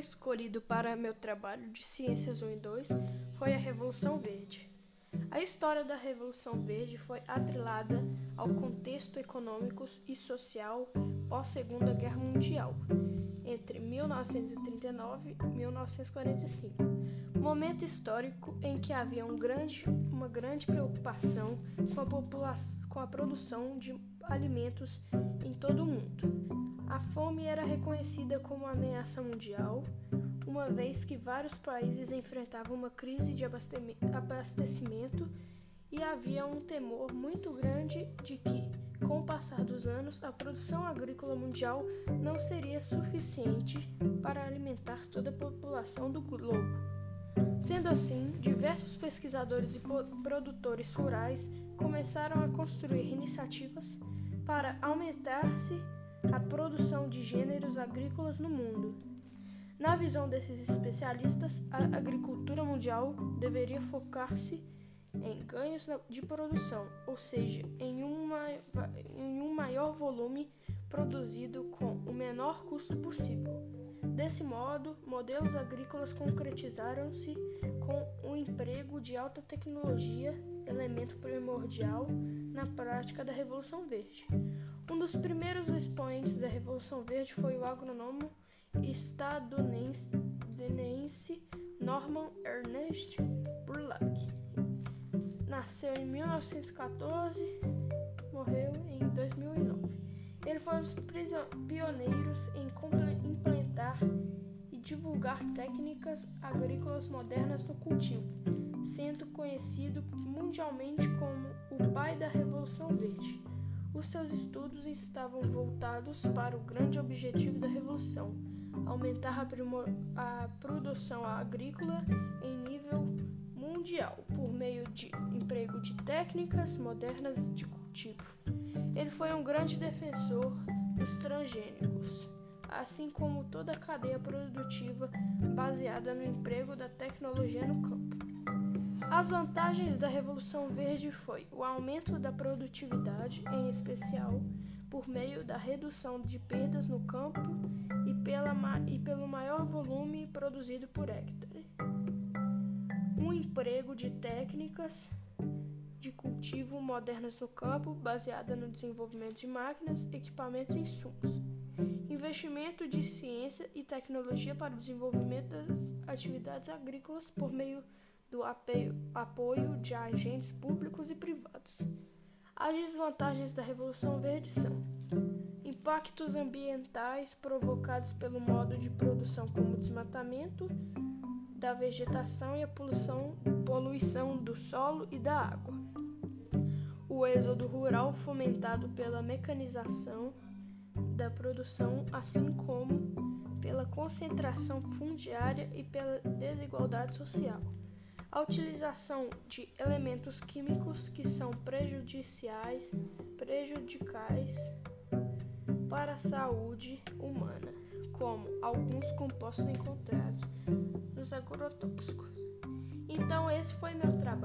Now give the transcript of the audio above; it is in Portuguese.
escolhido para meu trabalho de Ciências 1 e 2 foi a Revolução Verde. A história da Revolução Verde foi atrelada ao contexto econômico e social pós-Segunda Guerra Mundial, entre 1939 e 1945, momento histórico em que havia um grande, uma grande preocupação com a, com a produção de alimentos em todo o mundo. A fome era reconhecida como ameaça mundial, uma vez que vários países enfrentavam uma crise de abastecimento e havia um temor muito grande de que, com o passar dos anos, a produção agrícola mundial não seria suficiente para alimentar toda a população do globo. Sendo assim, diversos pesquisadores e produtores rurais começaram a construir iniciativas para aumentar-se a produção de gêneros agrícolas no mundo. Na visão desses especialistas, a agricultura mundial deveria focar-se em ganhos de produção, ou seja, em, uma, em um maior volume produzido com o menor custo possível. Desse modo, modelos agrícolas concretizaram-se com o emprego de alta tecnologia, elemento primordial na prática da Revolução Verde. Um dos primeiros expoentes da Revolução Verde foi o agrônomo estadunidense Norman Ernest Borlaug. Nasceu em 1914, morreu em 2009. Ele foi um dos pioneiros em implementar e divulgar técnicas agrícolas modernas no cultivo, sendo conhecido mundialmente como o pai da Revolução Verde. Os seus estudos estavam voltados para o grande objetivo da revolução: aumentar a, a produção agrícola em nível mundial por meio de emprego de técnicas modernas de cultivo. Ele foi um grande defensor dos transgênicos, assim como toda a cadeia produtiva baseada no emprego da tecnologia no campo. As vantagens da Revolução Verde foi o aumento da produtividade, em especial por meio da redução de perdas no campo pela, e pelo maior volume produzido por hectare. Um emprego de técnicas de cultivo modernas no campo, baseada no desenvolvimento de máquinas, equipamentos e insumos. Investimento de ciência e tecnologia para o desenvolvimento das atividades agrícolas por meio do apoio de agentes públicos e privados. As desvantagens da Revolução Verde são impactos ambientais provocados pelo modo de produção como o desmatamento da vegetação e a poluição, poluição do solo e da água. O êxodo rural fomentado pela mecanização da produção, assim como pela concentração fundiária e pela desigualdade social a utilização de elementos químicos que são prejudiciais, prejudicais para a saúde humana, como alguns compostos encontrados nos agrotóxicos. Então esse foi meu trabalho.